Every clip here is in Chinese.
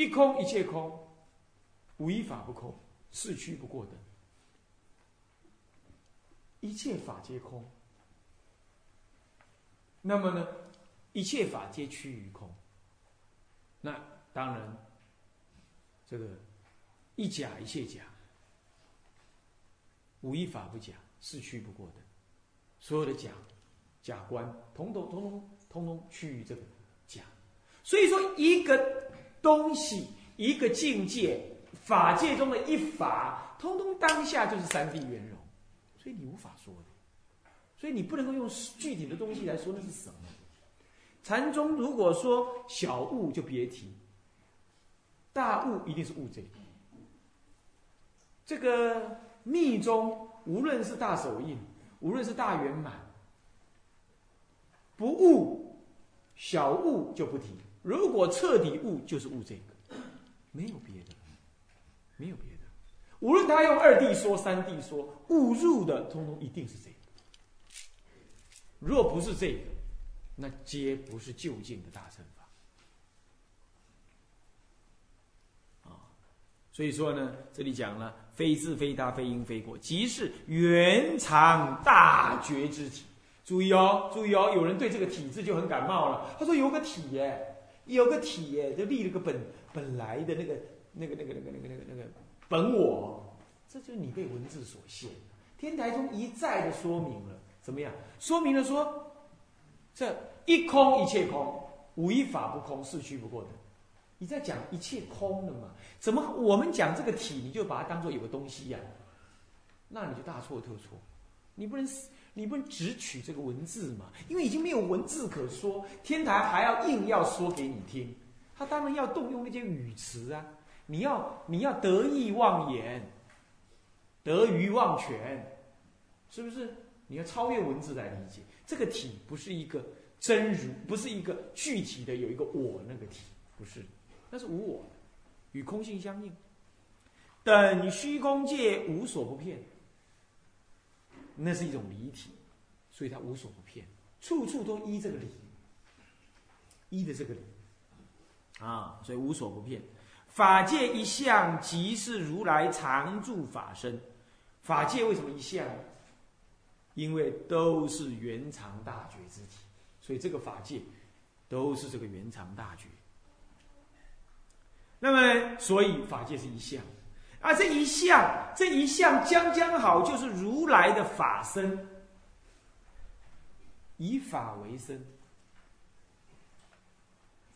一空一切空，无一法不空，是虚不过的。一切法皆空，那么呢，一切法皆趋于空。那当然，这个一假一切假，无一法不假，是虚不过的。所有的假假观，统统统统统统趋于这个假。所以说，一个东西，一个境界，法界中的一法，通通当下就是三谛圆融。所以你无法说的，所以你不能够用具体的东西来说那是什么。禅宗如果说小悟就别提，大悟一定是悟这个。这个密宗无论是大手印，无论是大圆满，不悟小悟就不提。如果彻底悟，就是悟这个，没有别的，没有别的。无论他用二谛说、三谛说，误入的通通一定是这个。若不是这个，那皆不是就近的大乘法。啊，所以说呢，这里讲了，非智非他非因非果，即是圆常大觉之体。注意哦，注意哦，有人对这个体字就很感冒了。他说有个体耶，有个体耶，就立了个本本来的那个那个那个那个那个那个那个。本我，这就是你被文字所限。天台宗一再的说明了，怎么样？说明了说，这一空一切空，无一法不空，是虚不过的。你在讲一切空的嘛？怎么我们讲这个体，你就把它当做有个东西呀？那你就大错特错。你不能，你不能只取这个文字嘛？因为已经没有文字可说，天台还要硬要说给你听，他当然要动用那些语词啊。你要你要得意忘言，得余忘全，是不是？你要超越文字来理解这个体，不是一个真如，不是一个具体的有一个我那个体，不是，那是无我，与空性相应，等虚空界无所不骗，那是一种离体，所以它无所不骗，处处都依这个理，依的这个理，啊，所以无所不骗。法界一向即是如来常住法身，法界为什么一向？因为都是圆常大觉之体，所以这个法界都是这个圆常大觉。那么，所以法界是一向，啊这一项，这一项将将好就是如来的法身，以法为身，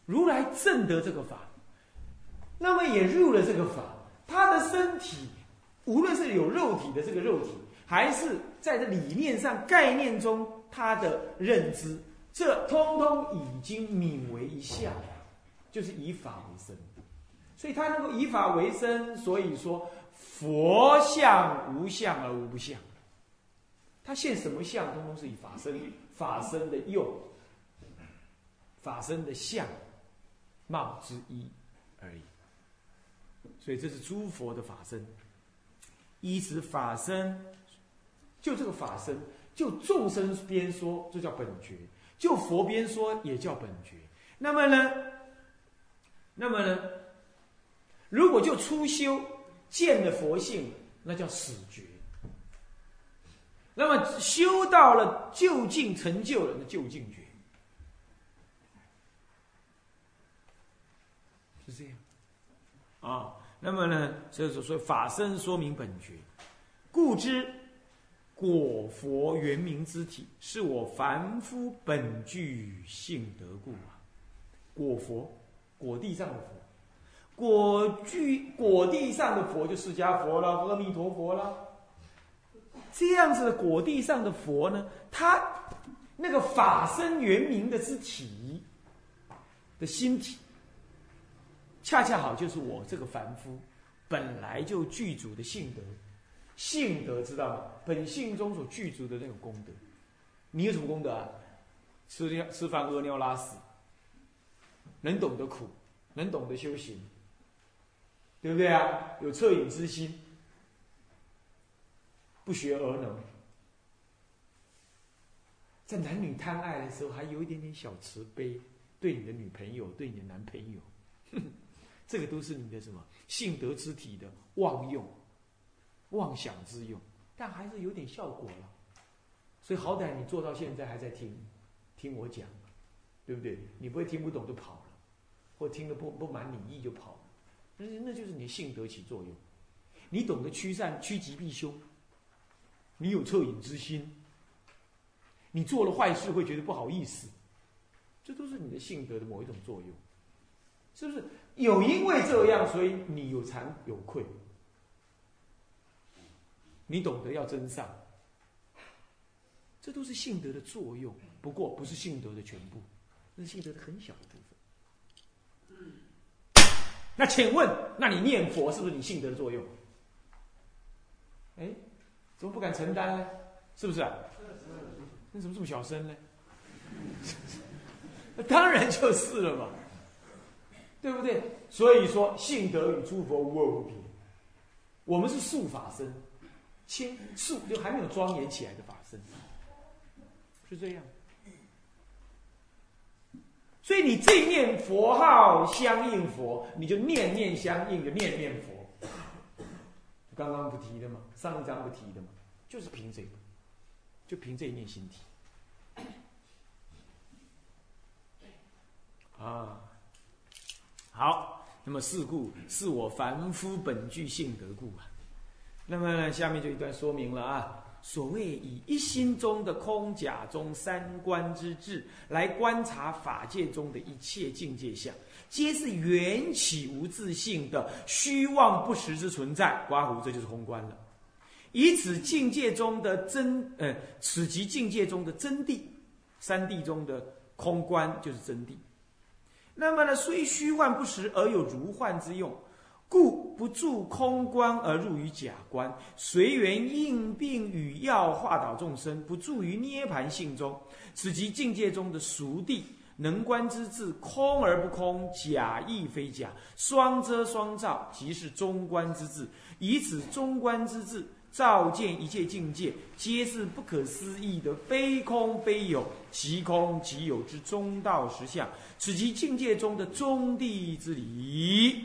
如来证得这个法。那么也入了这个法，他的身体，无论是有肉体的这个肉体，还是在这理念上概念中他的认知，这通通已经泯为一相，就是以法为身。所以他能够以法为身，所以说佛像无相而无不相。他现什么相，通通是以法身、法身的用、法身的相貌之一而已。所以这是诸佛的法身，依此法身，就这个法身，就众生边说，这叫本觉；就佛边说，也叫本觉。那么呢？那么呢？如果就初修见了佛性，那叫死觉；那么修到了就近成就了，那就近觉，是这样啊。那么呢，就是说法身说明本觉，故知果佛圆明之体，是我凡夫本具性德故啊。果佛，果地上的佛，果具果地上的佛就释迦佛了，阿弥陀佛了。这样子的果地上的佛呢，他那个法身圆明的之体的心体。恰恰好就是我这个凡夫本来就具足的性德，性德知道吗？本性中所具足的那种功德，你有什么功德啊？吃尿吃饭屙尿拉屎，能懂得苦，能懂得修行，对不对啊？有恻隐之心，不学而能，在男女贪爱的时候还有一点点小慈悲，对你的女朋友，对你的男朋友。这个都是你的什么性德之体的妄用、妄想之用，但还是有点效果了。所以好歹你做到现在还在听，听我讲，对不对？你不会听不懂就跑了，或听得不不满你意就跑了，那那就是你的性德起作用。你懂得驱散、趋吉避凶，你有恻隐之心，你做了坏事会觉得不好意思，这都是你的性格的某一种作用，是不是？有因为这样，所以你有惭有愧，你懂得要真善。这都是性德的作用，不过不是性德的全部，那是性德的很小的部分。那请问，那你念佛是不是你信德的作用？哎，怎么不敢承担呢？是不是？你怎么这么小声呢？当然就是了嘛，对不对？所以说，信德与诸佛无二无别。我们是素法身，清素就还没有庄严起来的法身。是这样，所以你这念佛号相应佛，你就念念相应的念念佛。刚刚不提的吗？上一章不提的吗？就是凭这个，就凭这一念心体。啊，好，那么是故是我凡夫本具性德故啊。那么下面就一段说明了啊。所谓以一心中的空假中三观之智来观察法界中的一切境界相，皆是缘起无自性的虚妄不实之存在。刮胡，这就是空观了。以此境界中的真，呃，此即境界中的真谛，三谛中的空观就是真谛。那么呢，虽虚幻不实而有如幻之用。故不住空观而入于假观，随缘应病与药化导众生，不住于涅盘性中。此即境界中的熟地能观之智，空而不空，假亦非假，双遮双照，即是中观之智。以此中观之智，照见一切境界，皆是不可思议的非空非有，即空即有之中道实相。此即境界中的中地之理。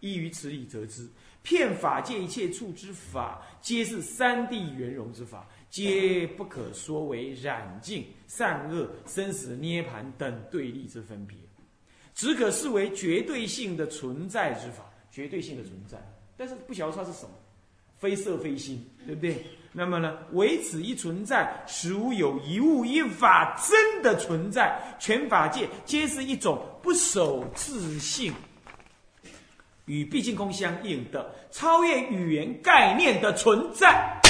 依于此理则知，骗法界一切处之法，皆是三谛圆融之法，皆不可说为染净、善恶、生死、涅盘等对立之分别，只可视为绝对性的存在之法，绝对性的存在。但是不晓得它是什么，非色非心，对不对？那么呢，唯此一存在，实无有一物一法真的存在，全法界皆是一种不守自性。与毕竟空相应的超越语言概念的存在，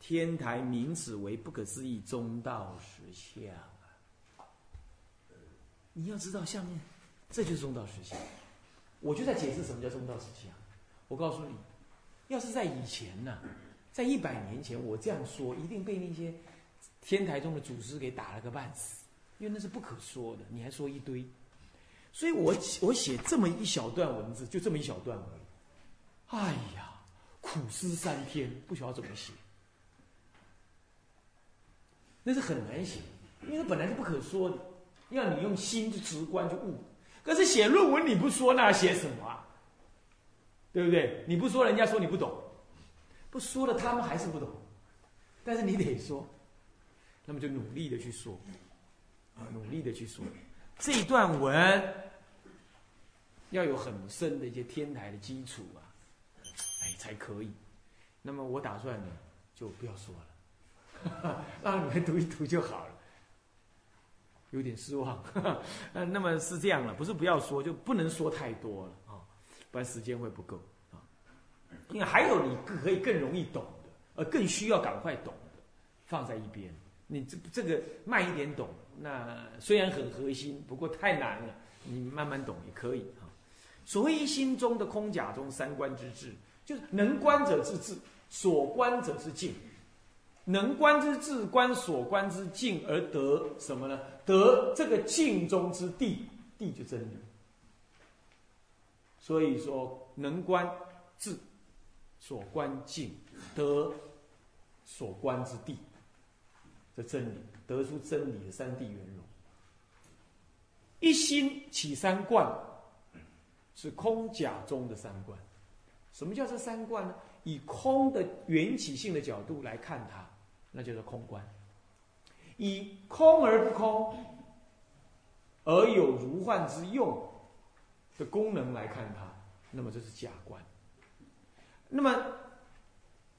天台名此为不可思议中道实相啊！你要知道，下面这就是中道实相。我就在解释什么叫中道实相。我告诉你，要是在以前呢，在一百年前，我这样说一定被那些天台中的祖师给打了个半死，因为那是不可说的，你还说一堆。所以我我写这么一小段文字，就这么一小段而已。哎呀，苦思三天，不晓得怎么写。那是很难写，因为本来是不可说的，要你用心去直观去悟。可是写论文你不说，那写什么啊？对不对？你不说，人家说你不懂；不说了，他们还是不懂。但是你得说，那么就努力的去说，努力的去说这一段文。要有很深的一些天台的基础啊，哎，才可以。那么我打算呢，就不要说了，让你们读一读就好了。有点失望，那那么是这样了，不是不要说，就不能说太多了啊，不然时间会不够啊。因为还有你可以更容易懂的，呃，更需要赶快懂的，放在一边。你这这个慢一点懂，那虽然很核心，不过太难了，你慢慢懂也可以啊。所谓一心中的空假中三观之智，就是能观者之智，所观者之境。能观之智观所观之境，而得什么呢？得这个境中之地，地就真理。所以说，能观智所观境，得所观之地，这真理，得出真理的三谛圆融。一心起三观。是空假中的三观。什么叫这三观呢？以空的缘起性的角度来看它，那叫做空观；以空而不空，而有如幻之用的功能来看它，那么这是假观。那么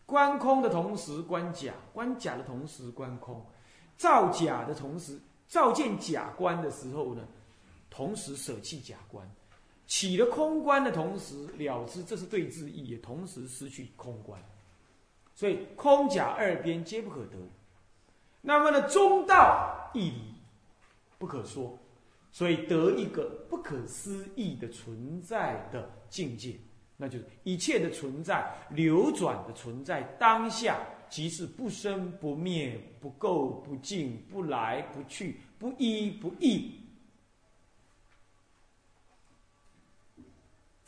观空的同时观假，观假的同时观空，造假的同时造见假观的时候呢，同时舍弃假观。起了空观的同时，了知这是对治意，也同时失去空观，所以空假二边皆不可得。那么呢，中道义理不可说，所以得一个不可思议的存在的境界，那就是一切的存在、流转的存在，当下即是不生不灭、不垢不净、不来不去、不依不异。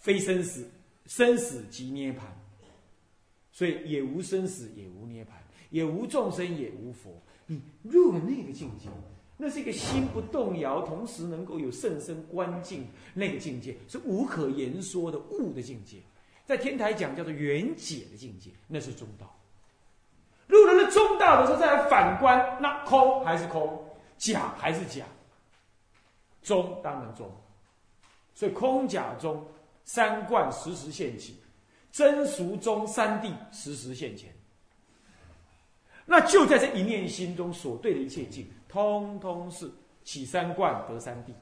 非生死，生死即涅盘，所以也无生死，也无涅盘，也无众生，也无佛。你入了那个境界，那是一个心不动摇，同时能够有甚深观境，那个境界是无可言说的悟的境界，在天台讲叫做圆解的境界，那是中道。入了那中道的时候，再来反观，那空还是空，假还是假，中当然中，所以空假中。三观时时现起，真俗中三谛时时现前。那就在这一念心中所对的一切境，通通是起三观得三谛。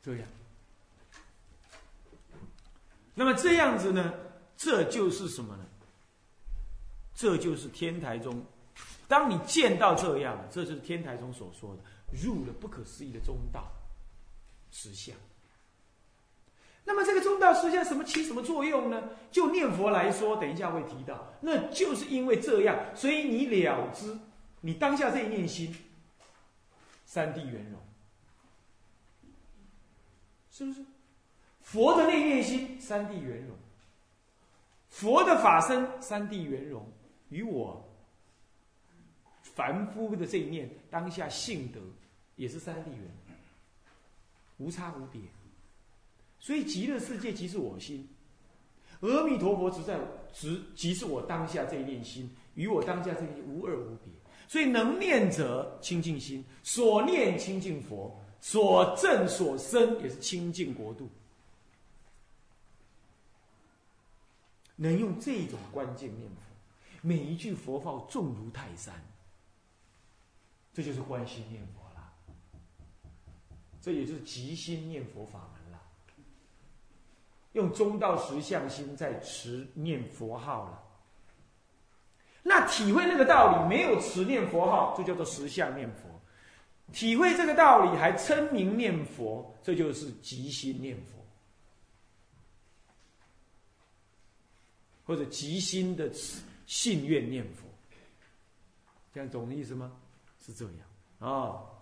这样，那么这样子呢？这就是什么呢？这就是天台中，当你见到这样，这就是天台中所说的入了不可思议的中道。实相。那么这个中道实相什么起什么作用呢？就念佛来说，等一下会提到，那就是因为这样，所以你了知，你当下这一念心，三谛圆融，是不是？佛的那一念心，三谛圆融，佛的法身，三谛圆融，与我凡夫的这一念当下性德，也是三谛圆融。无差无别，所以极乐世界即是我心，阿弥陀佛只在只即是我当下这一念心，与我当下这一无二无别。所以能念者清净心，所念清净佛，所证所生也是清净国度。能用这种关键念佛，每一句佛号重如泰山，这就是关心念佛。这也就是即心念佛法门了，用中道实相心在持念佛号了。那体会那个道理，没有持念佛号，就叫做实相念佛；体会这个道理还称名念佛，这就是即心念佛，或者即心的信愿念佛。这样懂的意思吗？是这样啊。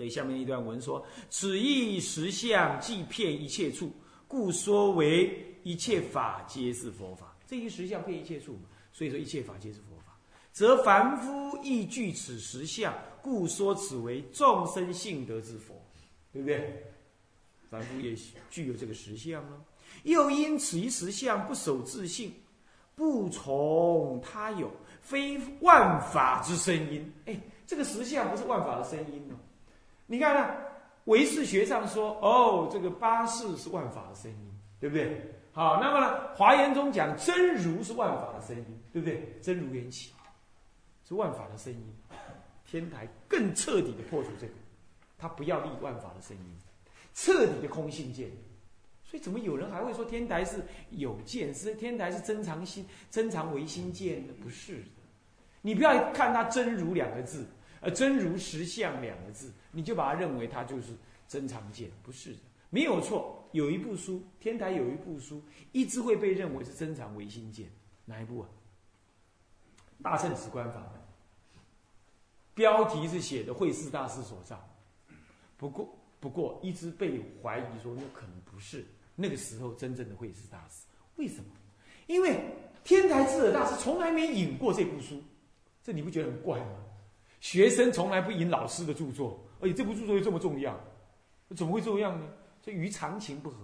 所以下面一段文说：“此一实相，即骗一切处，故说为一切法皆是佛法。这一实相骗一切处嘛，所以说一切法皆是佛法。则凡夫亦具此实相，故说此为众生性德之佛，对不对？凡夫也具有这个实相了。又因此一实相不守自性，不从他有，非万法之声音。哎，这个实相不是万法的声音哦。”你看呢？唯识学上说，哦，这个八识是万法的声音，对不对？好，那么呢，华严中讲真如是万法的声音，对不对？真如缘起是万法的声音，天台更彻底的破除这个，他不要立万法的声音，彻底的空性见。所以怎么有人还会说天台是有见？是天台是真常心、真常唯心见的？不是的，你不要看他真如两个字。而真如实相两个字，你就把它认为它就是真常见，不是的，没有错。有一部书，天台有一部书，一直会被认为是真常唯心见，哪一部啊？大圣止观法门，标题是写的慧思大师所造，不过不过一直被怀疑说那可能不是那个时候真正的慧思大师，为什么？因为天台智者大师从来没引过这部书，这你不觉得很怪吗？学生从来不引老师的著作，而且这部著作又这么重要，怎么会这样呢？这与常情不合，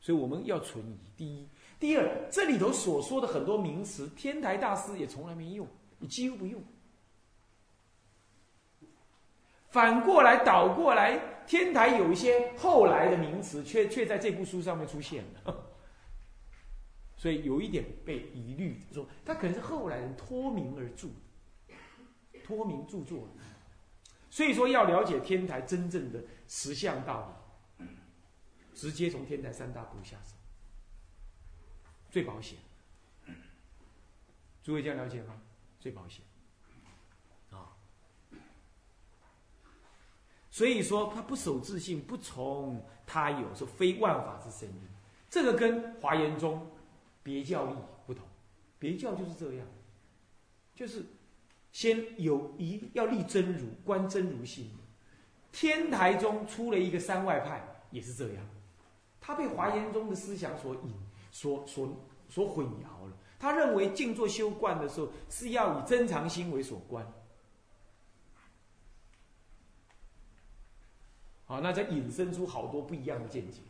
所以我们要存疑。第一，第二，这里头所说的很多名词，天台大师也从来没用，你几乎不用。反过来倒过来，天台有一些后来的名词，却却在这部书上面出现了，所以有一点被疑虑，说他可能是后来人托名而著，托名著作。所以说，要了解天台真正的实相道理，直接从天台三大部下手，最保险。诸位这样了解吗？最保险啊。所以说，他不守自性，不从他有，说非万法之声音。这个跟华严宗别教义不同，别教就是这样，就是先有一要立真如，观真如性。天台中出了一个山外派，也是这样，他被华严宗的思想所引、所、所、所混淆了。他认为静坐修观的时候，是要以真常心为所观。好，那再引申出好多不一样的见解，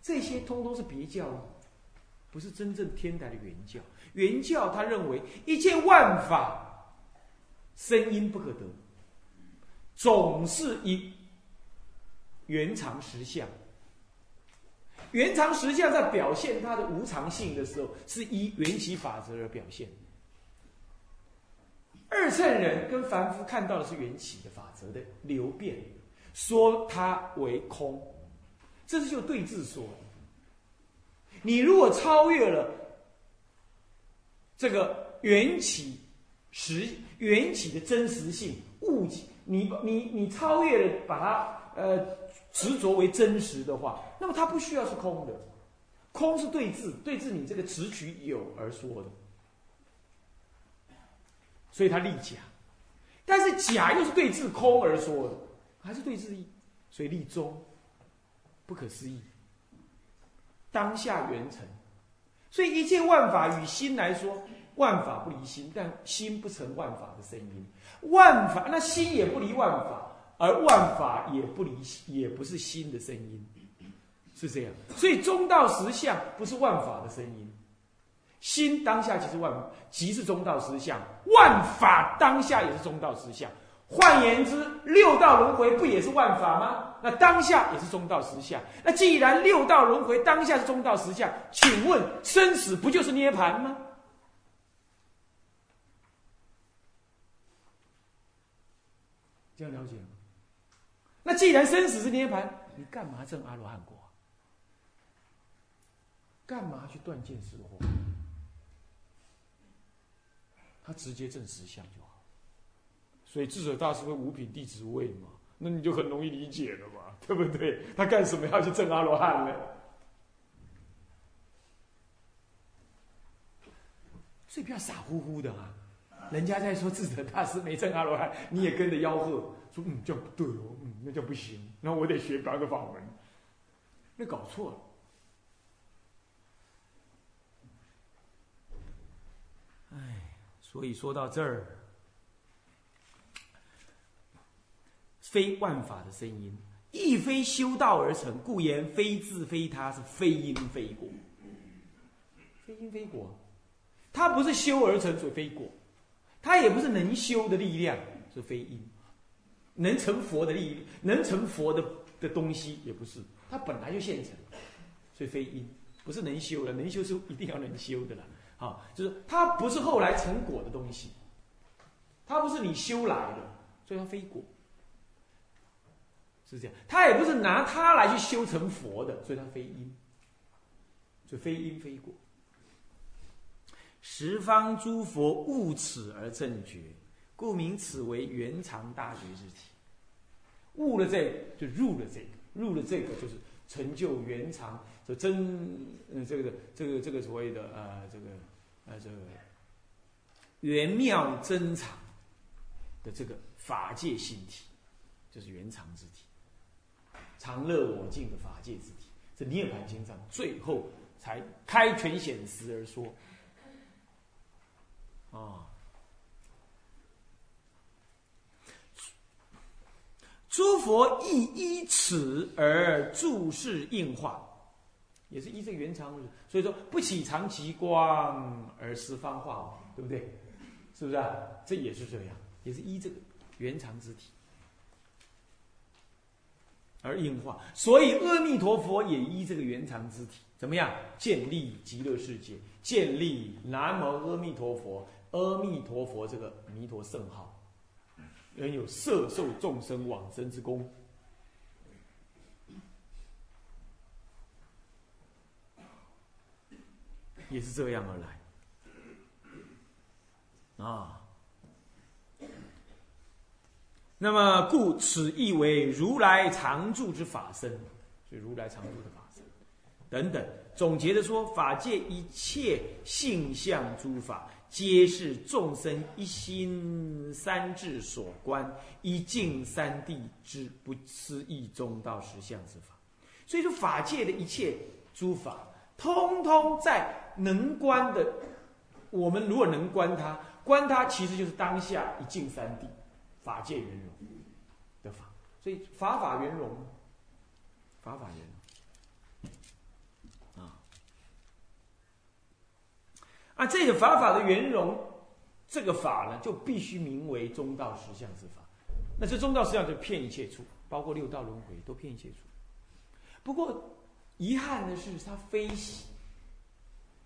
这些通通是别教，不是真正天台的原教。原教他认为一切万法声音不可得，总是以原常实相。原常实相在表现它的无常性的时候，是依缘起法则而表现。二乘人跟凡夫看到的是缘起的法则的流变。说它为空，这是就对峙说。你如果超越了这个缘起实缘起的真实性物起，你你你超越了把它呃执着为真实的话，那么它不需要是空的，空是对峙对峙你这个执取有而说的，所以它立假，但是假又是对峙空而说的。还是对自意，所以立中，不可思议。当下圆成，所以一切万法与心来说，万法不离心，但心不成万法的声音。万法那心也不离万法，而万法也不离，也不是心的声音，是这样。所以中道实相不是万法的声音，心当下即是万，即是中道实相，万法当下也是中道实相。换言之，六道轮回不也是万法吗？那当下也是中道实相。那既然六道轮回当下是中道实相，请问生死不就是涅盘吗？这样了解吗？那既然生死是涅盘，你干嘛证阿罗汉果？干嘛去断见实惑？他直接证实相就好。所以智者大师会五品弟子位嘛？那你就很容易理解了嘛，对不对？他干什么要去证阿罗汉呢？所以不要傻乎乎的啊！人家在说智者大师没证阿罗汉，你也跟着吆喝说嗯，这不对哦，嗯，那叫不行，那我得学别的法门，那搞错了。哎，所以说到这儿。非万法的声音，亦非修道而成，故言非自非他，是非因非果。非因非果，他不是修而成，所以非果；它也不是能修的力量，是非因。能成佛的力，能成佛的的东西也不是，它本来就现成，所以非因，不是能修的，能修是一定要能修的了。啊，就是它不是后来成果的东西，它不是你修来的，所以它非果。是这样，他也不是拿它来去修成佛的，所以它非因，所以非因非果。十方诸佛悟此而正觉，故名此为圆常大觉之体。悟了这个，就入了这个，入了这个就是成就圆常，这真，嗯，这个这个这个所谓的呃，这个呃，这个圆妙真常的这个法界心体，就是圆常之体。常乐我净的法界之体，这涅盘经上最后才开权显实而说。啊，诸佛亦依此而注释应化，也是依这个原常，所以说不起常其光而十方化，对不对？是不是啊？这也是这样，也是依这个原常之体而应化。所以阿弥陀佛也依这个原常之体，怎么样建立极乐世界，建立南无阿弥陀佛，阿弥陀佛这个弥陀圣号。仍有摄受众生往生之功，也是这样而来啊。那么，故此亦为如来常住之法身，所以如来常住的法等等。总结的说，法界一切性相诸法。皆是众生一心三智所观，一境三谛之不思议中道实相之法。所以说，法界的一切诸法，通通在能观的。我们如果能观它，观它其实就是当下一境三谛，法界圆融的法。所以法法圆融，法法圆融。那这个法法的圆融，这个法呢，就必须名为中道实相之法。那这中道实相就骗一切处，包括六道轮回都骗一切处。不过遗憾的是，它非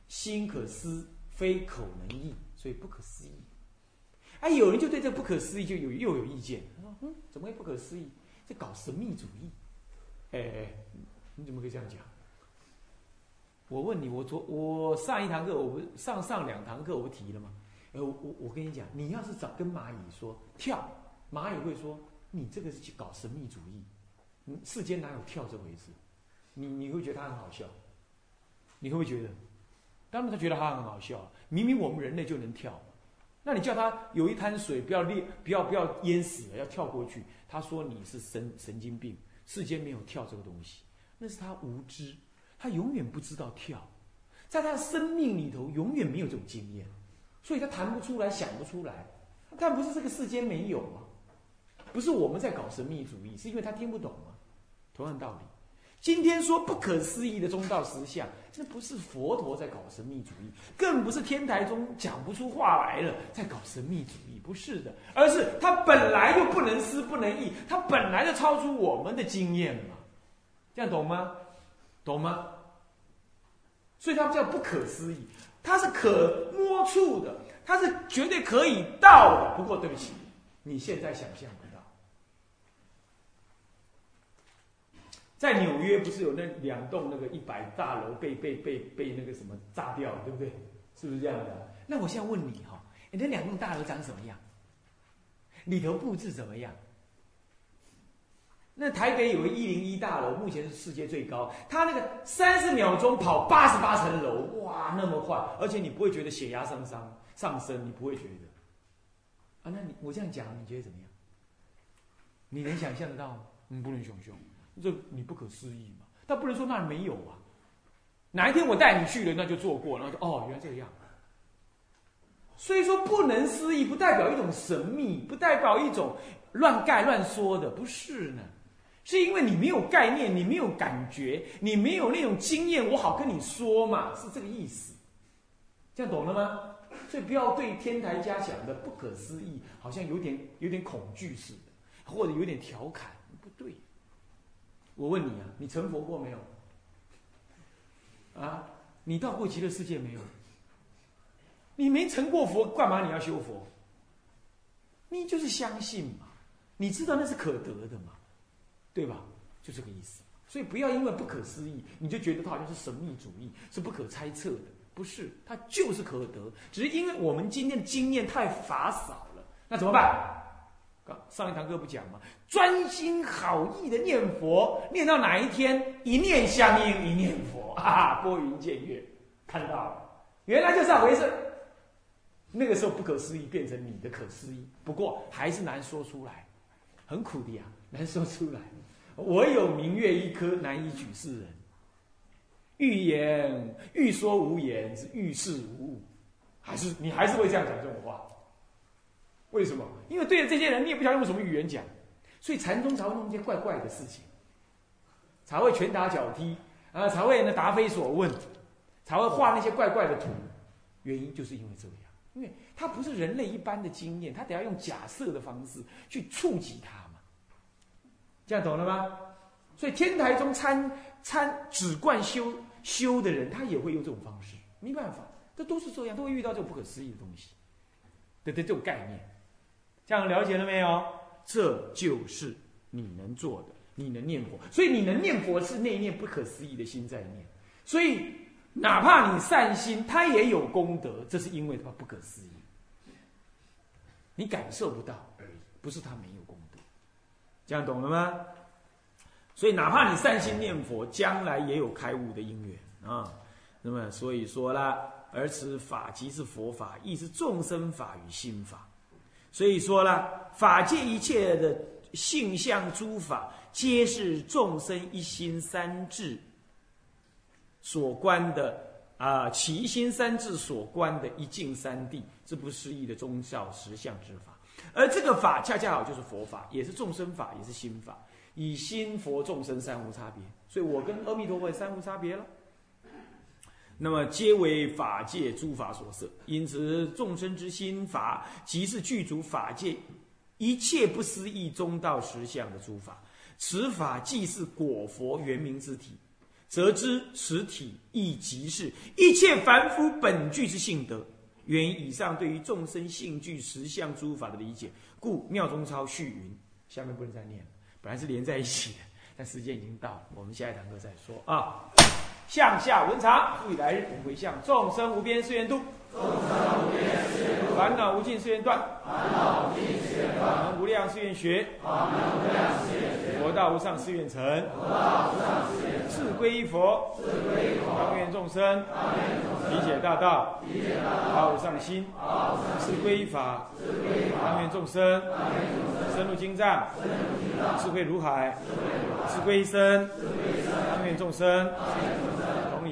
心可思，非口能议，所以不可思议。哎，有人就对这不可思议就有又有意见，说嗯，怎么会不可思议？这搞神秘主义。哎哎，你怎么可以这样讲？我问你，我昨我上一堂课，我不上上两堂课，我不提了吗？呃，我我我跟你讲，你要是找跟蚂蚁说跳，蚂蚁会说你这个是搞神秘主义，世间哪有跳这回事？你你会觉得他很好笑？你会不会觉得？当然他觉得他很好笑，明明我们人类就能跳，那你叫他有一滩水不要裂，不要不要淹死了，要跳过去，他说你是神神经病，世间没有跳这个东西，那是他无知。他永远不知道跳，在他的生命里头永远没有这种经验，所以他谈不出来，想不出来。但不是这个世间没有吗？不是我们在搞神秘主义，是因为他听不懂吗？同样道理，今天说不可思议的中道实相，这不是佛陀在搞神秘主义，更不是天台中讲不出话来了在搞神秘主义，不是的，而是他本来就不能思不能意，他本来就超出我们的经验嘛，这样懂吗？懂吗？所以他叫不可思议，它是可摸触的，它是绝对可以到的。不过对不起，你现在想象不到。在纽约不是有那两栋那个一百大楼被被被被那个什么炸掉，对不对？是不是这样的？那我现在问你哈，你那两栋大楼长什么样？里头布置怎么样？那台北有个一零一大楼，目前是世界最高。它那个三十秒钟跑八十八层楼，哇，那么快！而且你不会觉得血压上升上升，你不会觉得。啊，那你我这样讲，你觉得怎么样？你能想象得到吗？你不能想象，这你不可思议嘛？但不能说那没有啊。哪一天我带你去了，那就做过，然后就哦，原来这个样。所以说不能思议，不代表一种神秘，不代表一种乱盖乱说的，不是呢。是因为你没有概念，你没有感觉，你没有那种经验，我好跟你说嘛，是这个意思。这样懂了吗？所以不要对天台家讲的不可思议，好像有点有点恐惧似的，或者有点调侃，不对。我问你啊，你成佛过没有？啊，你到过极乐世界没有？你没成过佛，干嘛你要修佛？你就是相信嘛，你知道那是可得的嘛。对吧？就这个意思。所以不要因为不可思议，你就觉得它好像是神秘主义，是不可猜测的。不是，它就是可得。只是因为我们今天的经验太乏少了，那怎么办？上一堂课不讲吗？专心好意的念佛，念到哪一天一念相应，一念佛啊，拨云见月，看到了，原来就是这回事。那个时候不可思议变成你的可思议，不过还是难说出来，很苦的呀，难说出来。我有明月一颗，难以举世人。欲言欲说无言，是欲事无物。还是你还是会这样讲这种话？为什么？因为对着这些人，你也不晓得用什么语言讲。所以禅宗才会弄一些怪怪的事情，才会拳打脚踢啊，才会呢答非所问，才会画那些怪怪的图。原因就是因为这样，因为它不是人类一般的经验，他得要用假设的方式去触及它嘛。这样懂了吗？所以天台中参参只惯修修的人，他也会用这种方式，没办法，这都是这样，都会遇到这种不可思议的东西，对对，这种概念，这样了解了没有？这就是你能做的，你能念佛，所以你能念佛是那一念不可思议的心在念，所以哪怕你善心，他也有功德，这是因为他不可思议，你感受不到而已，不是他没有功德，这样懂了吗？所以，哪怕你善心念佛，将来也有开悟的因缘啊。那么，所以说啦，而此法即是佛法，亦是众生法与心法。所以说啦，法界一切的性相诸法，皆是众生一心三智所观的啊，其心三智所观的一境三地，这不思议的宗教实相之法。而这个法，恰恰好就是佛法，也是众生法，也是心法。以心佛众生三无差别，所以我跟阿弥陀佛三无差别了。那么皆为法界诸法所摄，因此众生之心法，即是具足法界一切不思议中道实相的诸法。此法既是果佛圆明之体，则知实体亦即是一切凡夫本具之性德。源于以上对于众生性具实相诸法的理解，故妙中超续云，下面不能再念了。本来是连在一起的，但时间已经到了，我们下一堂课再说啊。向下文长，复以来日回向众生无边誓愿度，众生无边誓愿度，烦恼无尽誓愿断，烦恼无尽誓愿断，法门无量誓愿学，法门无量誓愿学，佛道无上誓愿成，佛道无上誓愿成，自归依佛，自归依佛，当愿众生，当愿众生，理解大道，理解大道，发无上心，发无上心，自归依法，自归依法，当愿众生，当愿众生，深入经藏，深入经藏，智慧如海，智慧如海，自归依身，自归依身，当愿众生，当愿众生。